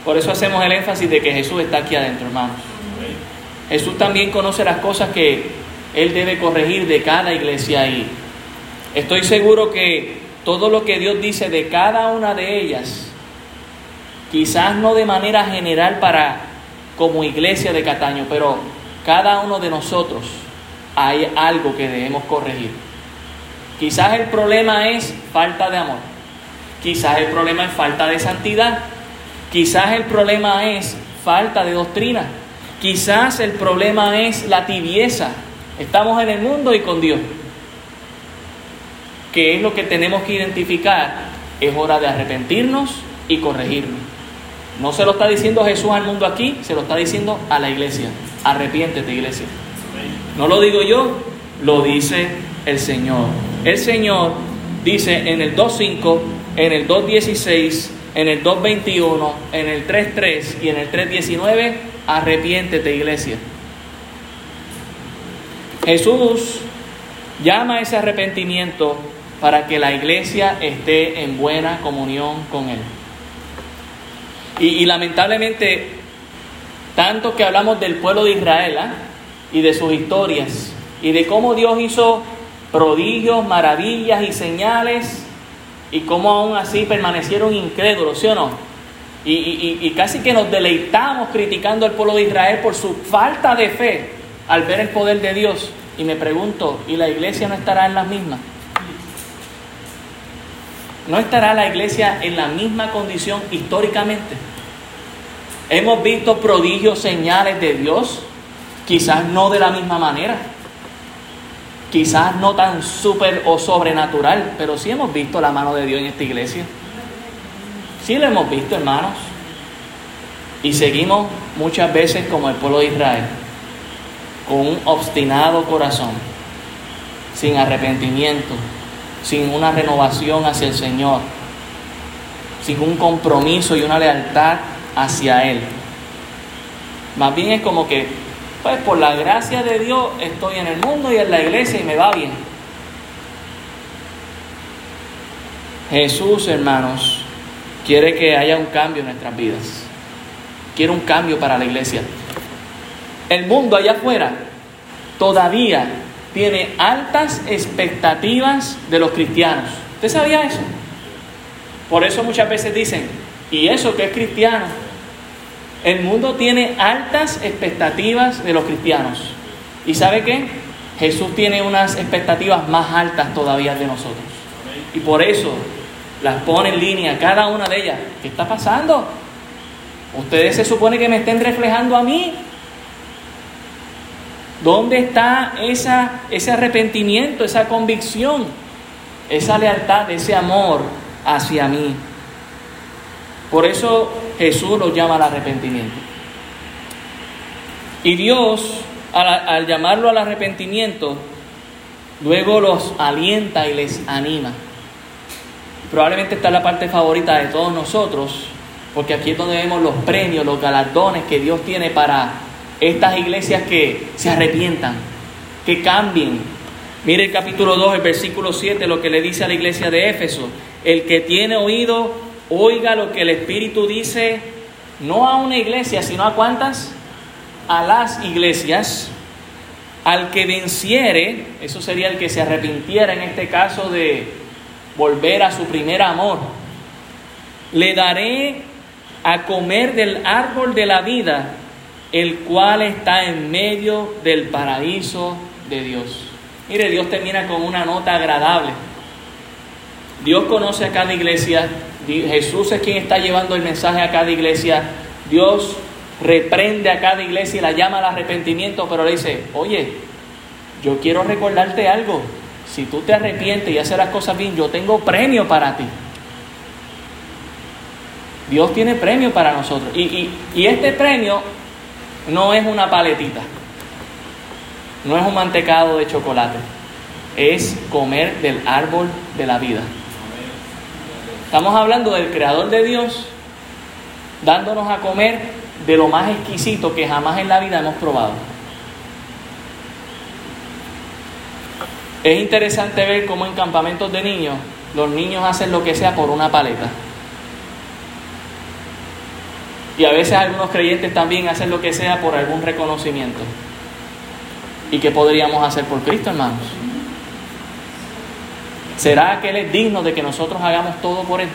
Por eso hacemos el énfasis de que Jesús está aquí adentro, hermanos. Jesús también conoce las cosas que Él debe corregir de cada iglesia ahí. Estoy seguro que todo lo que Dios dice de cada una de ellas quizás no de manera general para como iglesia de Cataño, pero cada uno de nosotros hay algo que debemos corregir. Quizás el problema es falta de amor, quizás el problema es falta de santidad, quizás el problema es falta de doctrina, Quizás el problema es la tibieza. Estamos en el mundo y con Dios. ¿Qué es lo que tenemos que identificar? Es hora de arrepentirnos y corregirnos. No se lo está diciendo Jesús al mundo aquí, se lo está diciendo a la iglesia. Arrepiéntete, iglesia. No lo digo yo, lo dice el Señor. El Señor dice en el 2.5, en el 2.16, en el 2.21, en el 3.3 y en el 3.19, arrepiéntete iglesia. Jesús llama a ese arrepentimiento para que la iglesia esté en buena comunión con Él. Y, lamentablemente, tanto que hablamos del pueblo de Israel ¿ah? y de sus historias y de cómo Dios hizo prodigios, maravillas y señales y cómo aún así permanecieron incrédulos, ¿sí o no? Y, casi que nos deleitamos criticando al pueblo de Israel por su falta de fe al ver el poder de Dios. Y me pregunto, ¿y la iglesia no estará en las mismas? ¿No estará la iglesia en la misma condición históricamente? Hemos visto prodigios, señales de Dios, quizás no de la misma manera, quizás no tan súper o sobrenatural, pero sí hemos visto la mano de Dios en esta iglesia. Sí lo hemos visto, hermanos. Y seguimos muchas veces como el pueblo de Israel, con un obstinado corazón, sin arrepentimiento, sin una renovación hacia el Señor, sin un compromiso y una lealtad hacia Él. Más bien es como que pues por la gracia de Dios estoy en el mundo y en la iglesia y me va bien. Jesús, hermanos, quiere que haya un cambio en nuestras vidas. Quiere un cambio para la iglesia. El mundo allá afuera todavía tiene altas expectativas de los cristianos. ¿Usted sabía eso? Por eso muchas veces dicen, ¿y eso que es cristiano? El mundo tiene altas expectativas de los cristianos. ¿Y sabe qué? Jesús tiene unas expectativas más altas todavía de nosotros. Y por eso las pone en línea, cada una de ellas. ¿Qué está pasando? Ustedes se supone que me estén reflejando a mí. ¿Dónde está esa, ese arrepentimiento, esa convicción, esa lealtad, ese amor hacia mí? Por eso Jesús los llama al arrepentimiento. Y Dios, al, llamarlo al arrepentimiento, luego los alienta y les anima. Probablemente esta es la parte favorita de todos nosotros, porque aquí es donde vemos los premios, los galardones que Dios tiene para estas iglesias que se arrepientan, que cambien. Mire el capítulo 2, el versículo 7, lo que le dice a la iglesia de Éfeso. El que tiene oído, oiga lo que el Espíritu dice, no a una iglesia, sino a cuántas? A las iglesias. Al que venciere, eso sería el que se arrepintiera en este caso de volver a su primer amor, le daré a comer del árbol de la vida, el cual está en medio del paraíso de Dios. Mire, Dios termina con una nota agradable. Dios conoce a cada iglesia, Jesús es quien está llevando el mensaje a cada iglesia. Dios reprende a cada iglesia y la llama al arrepentimiento, pero le dice, oye, yo quiero recordarte algo. Si tú te arrepientes y haces las cosas bien, yo tengo premio para ti. Dios tiene premio para nosotros. Y, y este premio no es una paletita, no es un mantecado de chocolate, es comer del árbol de la vida. Estamos hablando del creador de Dios dándonos a comer de lo más exquisito que jamás en la vida hemos probado. Es interesante ver cómo en campamentos de niños los niños hacen lo que sea por una paleta. Y a veces algunos creyentes también hacen lo que sea por algún reconocimiento. ¿Y qué podríamos hacer por Cristo, hermanos? ¿Será que Él es digno de que nosotros hagamos todo por Él?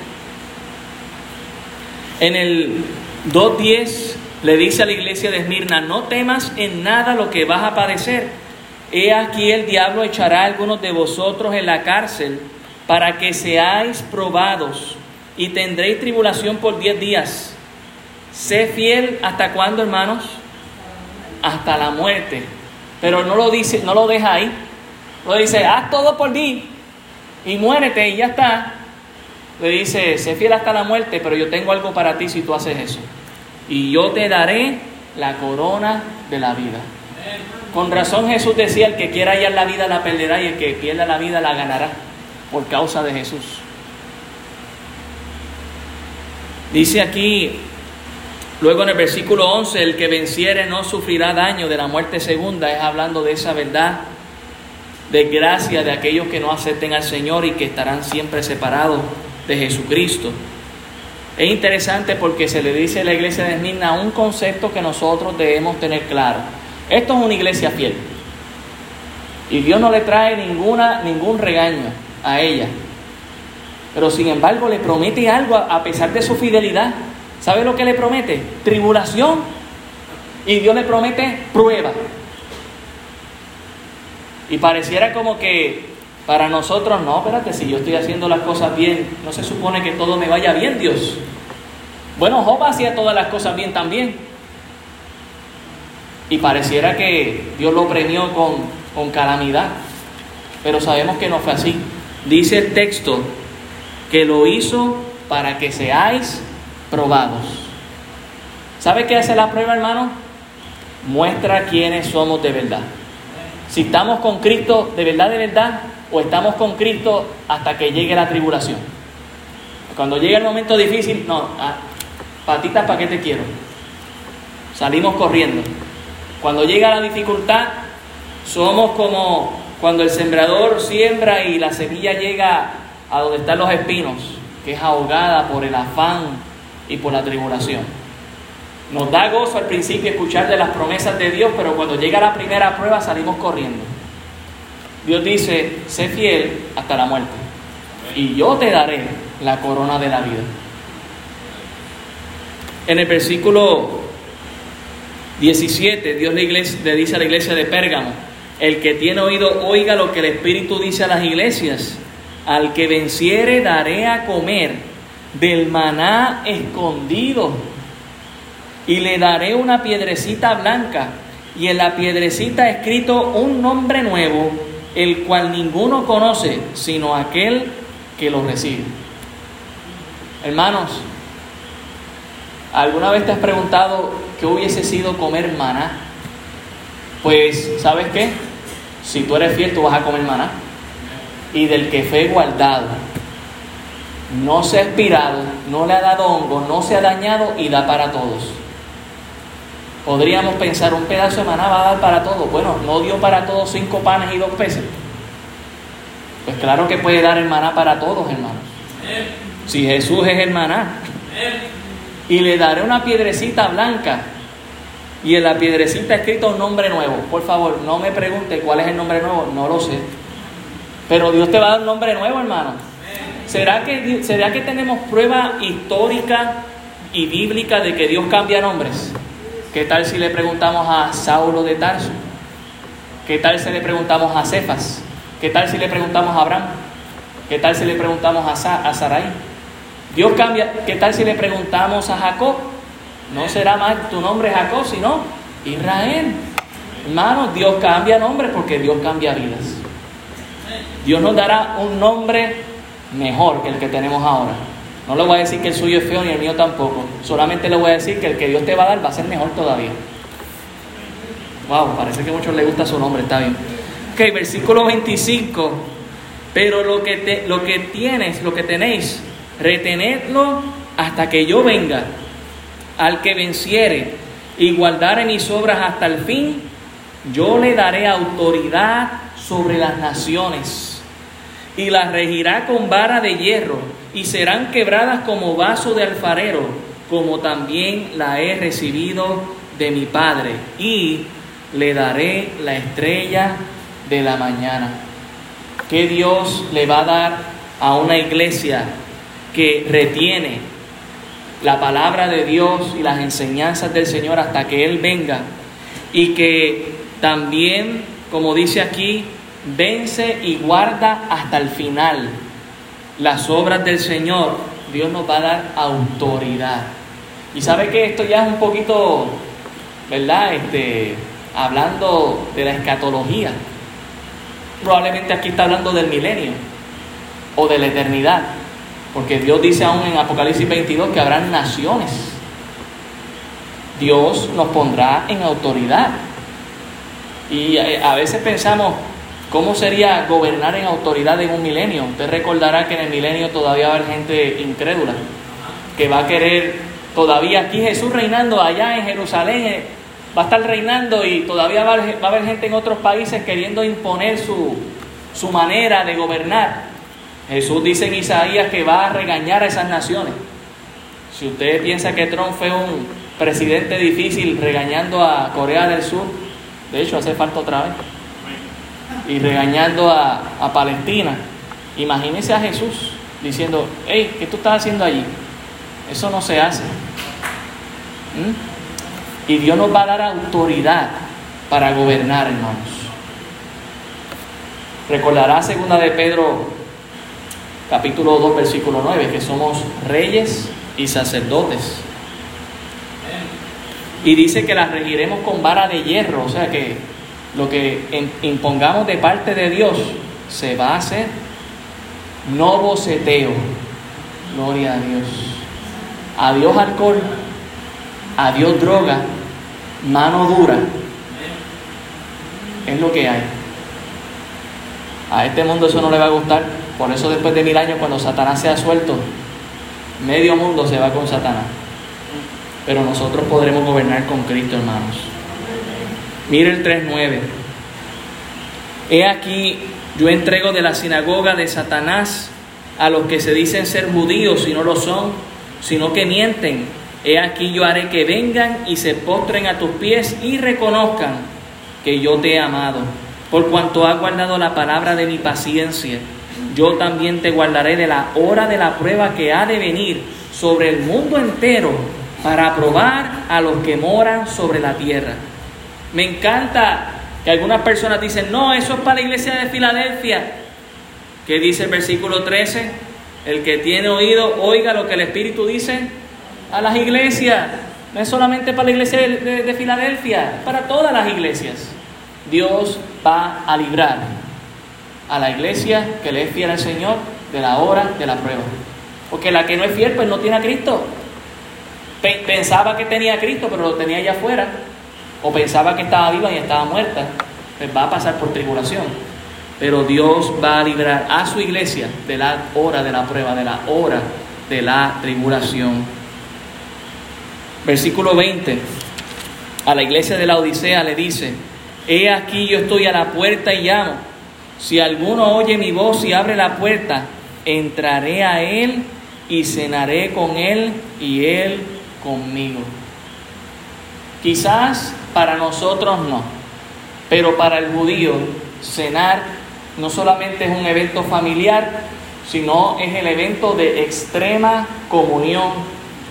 En el 2.10 le dice a la iglesia de Esmirna, no temas en nada lo que vas a padecer. He aquí el diablo echará a algunos de vosotros en la cárcel para que seáis probados y tendréis tribulación por diez días. Sé fiel hasta cuándo, hermanos? hasta la muerte. Pero no lo dice, no lo deja ahí. Lo dice, haz todo por mí y muérete y ya está. Le dice, sé fiel hasta la muerte, pero yo tengo algo para ti si tú haces eso. Y yo te daré la corona de la vida. Con razón Jesús decía, el que quiera hallar la vida la perderá y el que pierda la vida la ganará por causa de Jesús. Dice aquí, luego en el versículo 11, el que venciere no sufrirá daño de la muerte segunda, es hablando de esa verdad, de gracia de aquellos que no acepten al Señor y que estarán siempre separados de Jesucristo. Es interesante porque se le dice a la iglesia de Esmirna un concepto que nosotros debemos tener claro. Esto es una iglesia fiel. Y Dios no le trae ninguna, ningún regaño a ella. Pero sin embargo le promete algo a pesar de su fidelidad. ¿Sabe lo que le promete? Tribulación. Y Dios le promete prueba. Y pareciera como que para nosotros, no, espérate, si yo estoy haciendo las cosas bien, no se supone que todo me vaya bien, Dios. Bueno, Job hacía todas las cosas bien también. Y pareciera que Dios lo premió con, con calamidad. Pero sabemos que no fue así. Dice el texto que lo hizo para que seáis probados. ¿Sabe qué hace la prueba, hermano? Muestra quiénes somos de verdad. Si estamos con Cristo de verdad, de verdad, o estamos con Cristo hasta que llegue la tribulación. Cuando llegue el momento difícil, no, ah, patitas, ¿para qué te quiero? Salimos corriendo. Cuando llega la dificultad, somos como cuando el sembrador siembra y la semilla llega a donde están los espinos, que es ahogada por el afán y por la tribulación. Nos da gozo al principio escuchar de las promesas de Dios, pero cuando llega la primera prueba salimos corriendo. Dios dice, sé fiel hasta la muerte, y yo te daré la corona de la vida. En el versículo 17, Dios le, dice a la iglesia de Pérgamo, el que tiene oído, oiga lo que el Espíritu dice a las iglesias. Al que venciere daré a comer del maná escondido y le daré una piedrecita blanca y en la piedrecita escrito un nombre nuevo, el cual ninguno conoce sino aquel que lo recibe. Hermanos, ¿alguna vez te has preguntado qué hubiese sido comer maná? Pues, ¿sabes qué? Si tú eres fiel, tú vas a comer maná. Y del que fue guardado, no se ha expirado, no le ha dado hongo, no se ha dañado y da para todos. Podríamos pensar, un pedazo de maná va a dar para todos. Bueno, no dio para todos cinco panes y dos peces. Pues claro que puede dar el maná para todos, hermanos. Si Jesús es el maná. Y le daré una piedrecita blanca y en la piedrecita escrito un nombre nuevo. Por favor, no me pregunte cuál es el nombre nuevo, no lo sé. Pero Dios te va a dar un nombre nuevo, hermano. ¿Será que, ¿Será que tenemos prueba histórica y bíblica de que Dios cambia nombres? ¿Qué tal si le preguntamos a Saulo de Tarso? ¿Qué tal si le preguntamos a Cefas? ¿Qué tal si le preguntamos a Abraham? ¿Qué tal si le preguntamos a, a Sarai? Dios cambia. ¿Qué tal si le preguntamos a Jacob? No será más tu nombre Jacob, sino Israel. Hermano, Dios cambia nombres porque Dios cambia vidas. Dios nos dará un nombre mejor que el que tenemos ahora. No le voy a decir que el suyo es feo ni el mío tampoco. Solamente le voy a decir que el que Dios te va a dar va a ser mejor todavía. Wow, parece que a muchos les gusta su nombre, está bien. Ok, versículo 25. Pero lo que, te, lo que tienes, lo que tenéis, retenedlo hasta que yo venga al que venciere y guardare mis obras hasta el fin, yo le daré autoridad sobre las naciones y las regirá con vara de hierro y serán quebradas como vaso de alfarero, como también la he recibido de mi Padre y le daré la estrella de la mañana. ¿Qué Dios le va a dar a una iglesia que retiene la palabra de Dios y las enseñanzas del Señor hasta que Él venga y que también, como dice aquí, vence y guarda hasta el final las obras del Señor, Dios nos va a dar autoridad. Y sabe que esto ya es un poquito, ¿verdad? Este, hablando de la escatología. Probablemente aquí está hablando del milenio o de la eternidad, porque Dios dice aún en Apocalipsis 22 que habrán naciones. Dios nos pondrá en autoridad. Y eh, a veces pensamos, ¿cómo sería gobernar en autoridad en un milenio? Usted recordará que en el milenio todavía va a haber gente incrédula, que va a querer, todavía aquí Jesús reinando allá en Jerusalén, eh, va a estar reinando y todavía va a haber gente en otros países queriendo imponer su, su manera de gobernar. Jesús dice en Isaías que va a regañar a esas naciones. Si usted piensa que Trump fue un presidente difícil regañando a Corea del Sur, de hecho hace falta otra vez, y regañando a, Palestina, imagínese a Jesús diciendo, hey, ¿qué tú estás haciendo allí? Eso no se hace. ¿Mm? Y Dios nos va a dar autoridad para gobernar, hermanos. Recordará segunda de Pedro capítulo 2, versículo 9, que somos reyes y sacerdotes. Y dice que las regiremos con vara de hierro, o sea que lo que impongamos de parte de Dios se va a hacer. No boceteo, gloria a Dios. Adiós alcohol, adiós droga, mano dura. Es lo que hay. A este mundo eso no le va a gustar. Por eso después de mil años, cuando Satanás sea suelto, medio mundo se va con Satanás. Pero nosotros podremos gobernar con Cristo, hermanos. Mire el 3.9. He aquí, yo entrego de la sinagoga de Satanás a los que se dicen ser judíos y no lo son, sino que mienten. He aquí yo haré que vengan y se postren a tus pies y reconozcan que yo te he amado, por cuanto has guardado la palabra de mi paciencia yo también te guardaré de la hora de la prueba que ha de venir sobre el mundo entero para probar a los que moran sobre la tierra. Me encanta que algunas personas dicen, no, eso es para la iglesia de Filadelfia. ¿Qué dice el versículo 13? El que tiene oído, oiga lo que el Espíritu dice a las iglesias. No es solamente para la iglesia de, de Filadelfia, para todas las iglesias. Dios va a librar a la iglesia que le es fiel al Señor de la hora de la prueba. Porque la que no es fiel, pues no tiene a Cristo. Pensaba que tenía a Cristo, pero lo tenía allá afuera. O pensaba que estaba viva y estaba muerta. Pues va a pasar por tribulación. Pero Dios va a librar a su iglesia de la hora de la prueba, de la hora de la tribulación. Versículo 20. A la iglesia de la Odisea le dice, he aquí yo estoy a la puerta y llamo. Si alguno oye mi voz y abre la puerta, entraré a él y cenaré con él y él conmigo. Quizás para nosotros no, pero para el judío cenar no solamente es un evento familiar, sino es el evento de extrema comunión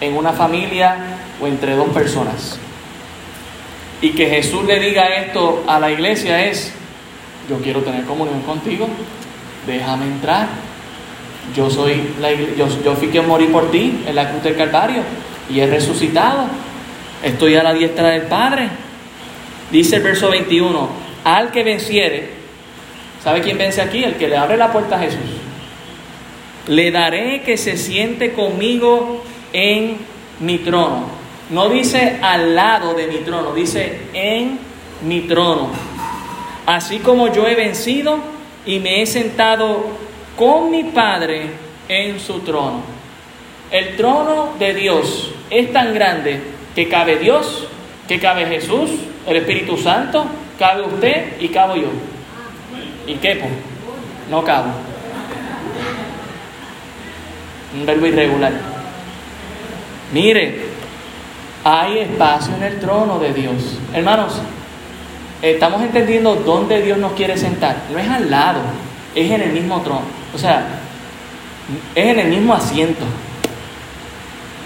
en una familia o entre dos personas. Y que Jesús le diga esto a la iglesia es, yo quiero tener comunión contigo, déjame entrar. Yo soy la yo, yo fui que morí por ti en la cruz del Calvario y he resucitado. Estoy a la diestra del Padre. Dice el verso 21, al que venciere, ¿sabe quién vence aquí? El que le abre la puerta a Jesús. Le daré que se siente conmigo en mi trono. No dice al lado de mi trono, dice en mi trono así como yo he vencido y me he sentado con mi Padre en su trono. El trono de Dios es tan grande que cabe Dios, que cabe Jesús, el Espíritu Santo, cabe usted y cabo yo. ¿Y qué? No cabo. Un verbo irregular. Mire, hay espacio en el trono de Dios. Hermanos, estamos entendiendo dónde Dios nos quiere sentar. No es al lado, es en el mismo trono. O sea, es en el mismo asiento.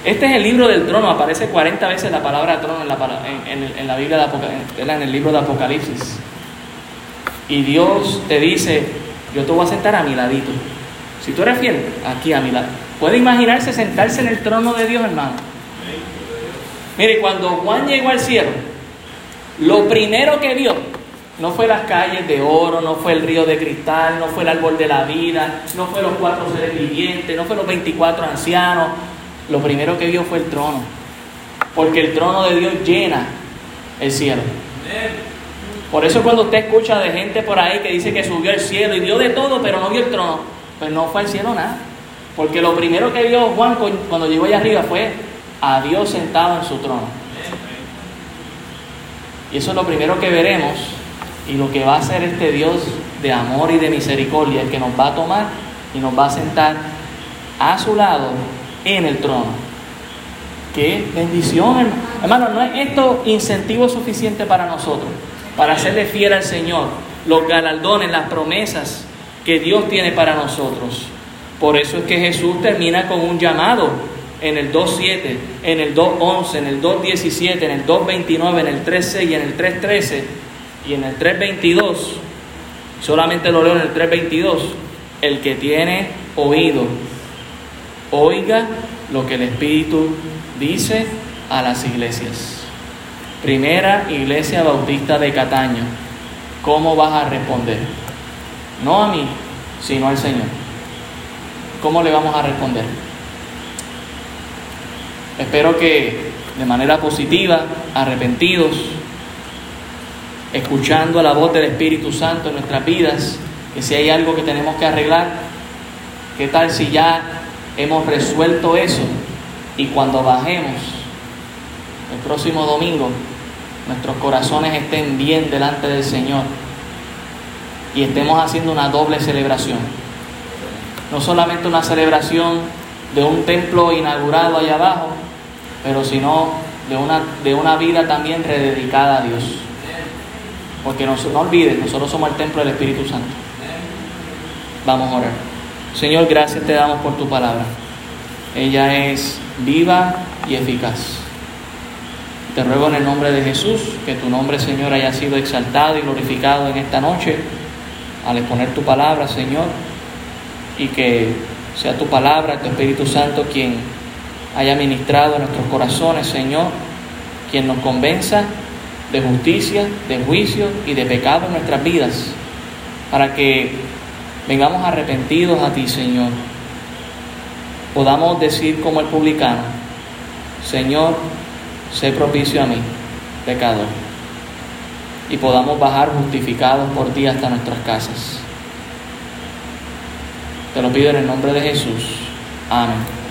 Este es el libro del trono, aparece 40 veces la palabra trono en la, en, la Biblia, de en el libro de Apocalipsis. Y Dios te dice, yo te voy a sentar a mi ladito. Si tú eres fiel, aquí a mi lado. ¿Puede imaginarse sentarse en el trono de Dios, hermano? Mire, cuando Juan llegó al cielo, lo primero que vio no fue las calles de oro, no fue el río de cristal, no fue el árbol de la vida, no fue los cuatro seres vivientes, no fue los 24 ancianos. Lo primero que vio fue el trono. Porque el trono de Dios llena el cielo. Por eso cuando usted escucha de gente por ahí que dice que subió al cielo y vio de todo, pero no vio el trono, pues no fue al cielo nada. Porque lo primero que vio Juan cuando llegó allá arriba fue a Dios sentado en su trono. Y eso es lo primero que veremos y lo que va a hacer este Dios de amor y de misericordia, es que nos va a tomar y nos va a sentar a su lado en el trono. Qué bendición, hermano. no es esto incentivo suficiente para nosotros, para hacerle fiel al Señor, los galardones, las promesas que Dios tiene para nosotros. Por eso es que Jesús termina con un llamado en el 2.7, en el 2.11, en el 2.17, en el 2.29, en el 3.6 y en el 3.13 y en el 3.22, solamente lo leo en el 3.22, el que tiene oído, oiga lo que el Espíritu dice a las iglesias. Primera Iglesia Bautista de Cataño, ¿cómo vas a responder? No a mí, sino al Señor. ¿Cómo le vamos a responder? Espero que de manera positiva, arrepentidos, escuchando la voz del Espíritu Santo en nuestras vidas, que si hay algo que tenemos que arreglar, ¿qué tal si ya hemos resuelto eso y cuando bajemos el próximo domingo, nuestros corazones estén bien delante del Señor y estemos haciendo una doble celebración? No solamente una celebración de un templo inaugurado allá abajo, pero sino de una, de una vida también rededicada a Dios. Porque no, no olvides, nosotros somos el templo del Espíritu Santo. Vamos a orar. Señor, gracias te damos por tu palabra. Ella es viva y eficaz. Te ruego en el nombre de Jesús que tu nombre, Señor, haya sido exaltado y glorificado en esta noche al exponer tu palabra, Señor, y que sea tu palabra, tu Espíritu Santo, quien haya ministrado en nuestros corazones, Señor, quien nos convenza de justicia, de juicio y de pecado en nuestras vidas, para que vengamos arrepentidos a ti, Señor. Podamos decir como el publicano, Señor, sé propicio a mí, pecador. Y podamos bajar justificados por ti hasta nuestras casas. Te lo pido en el nombre de Jesús. Amén.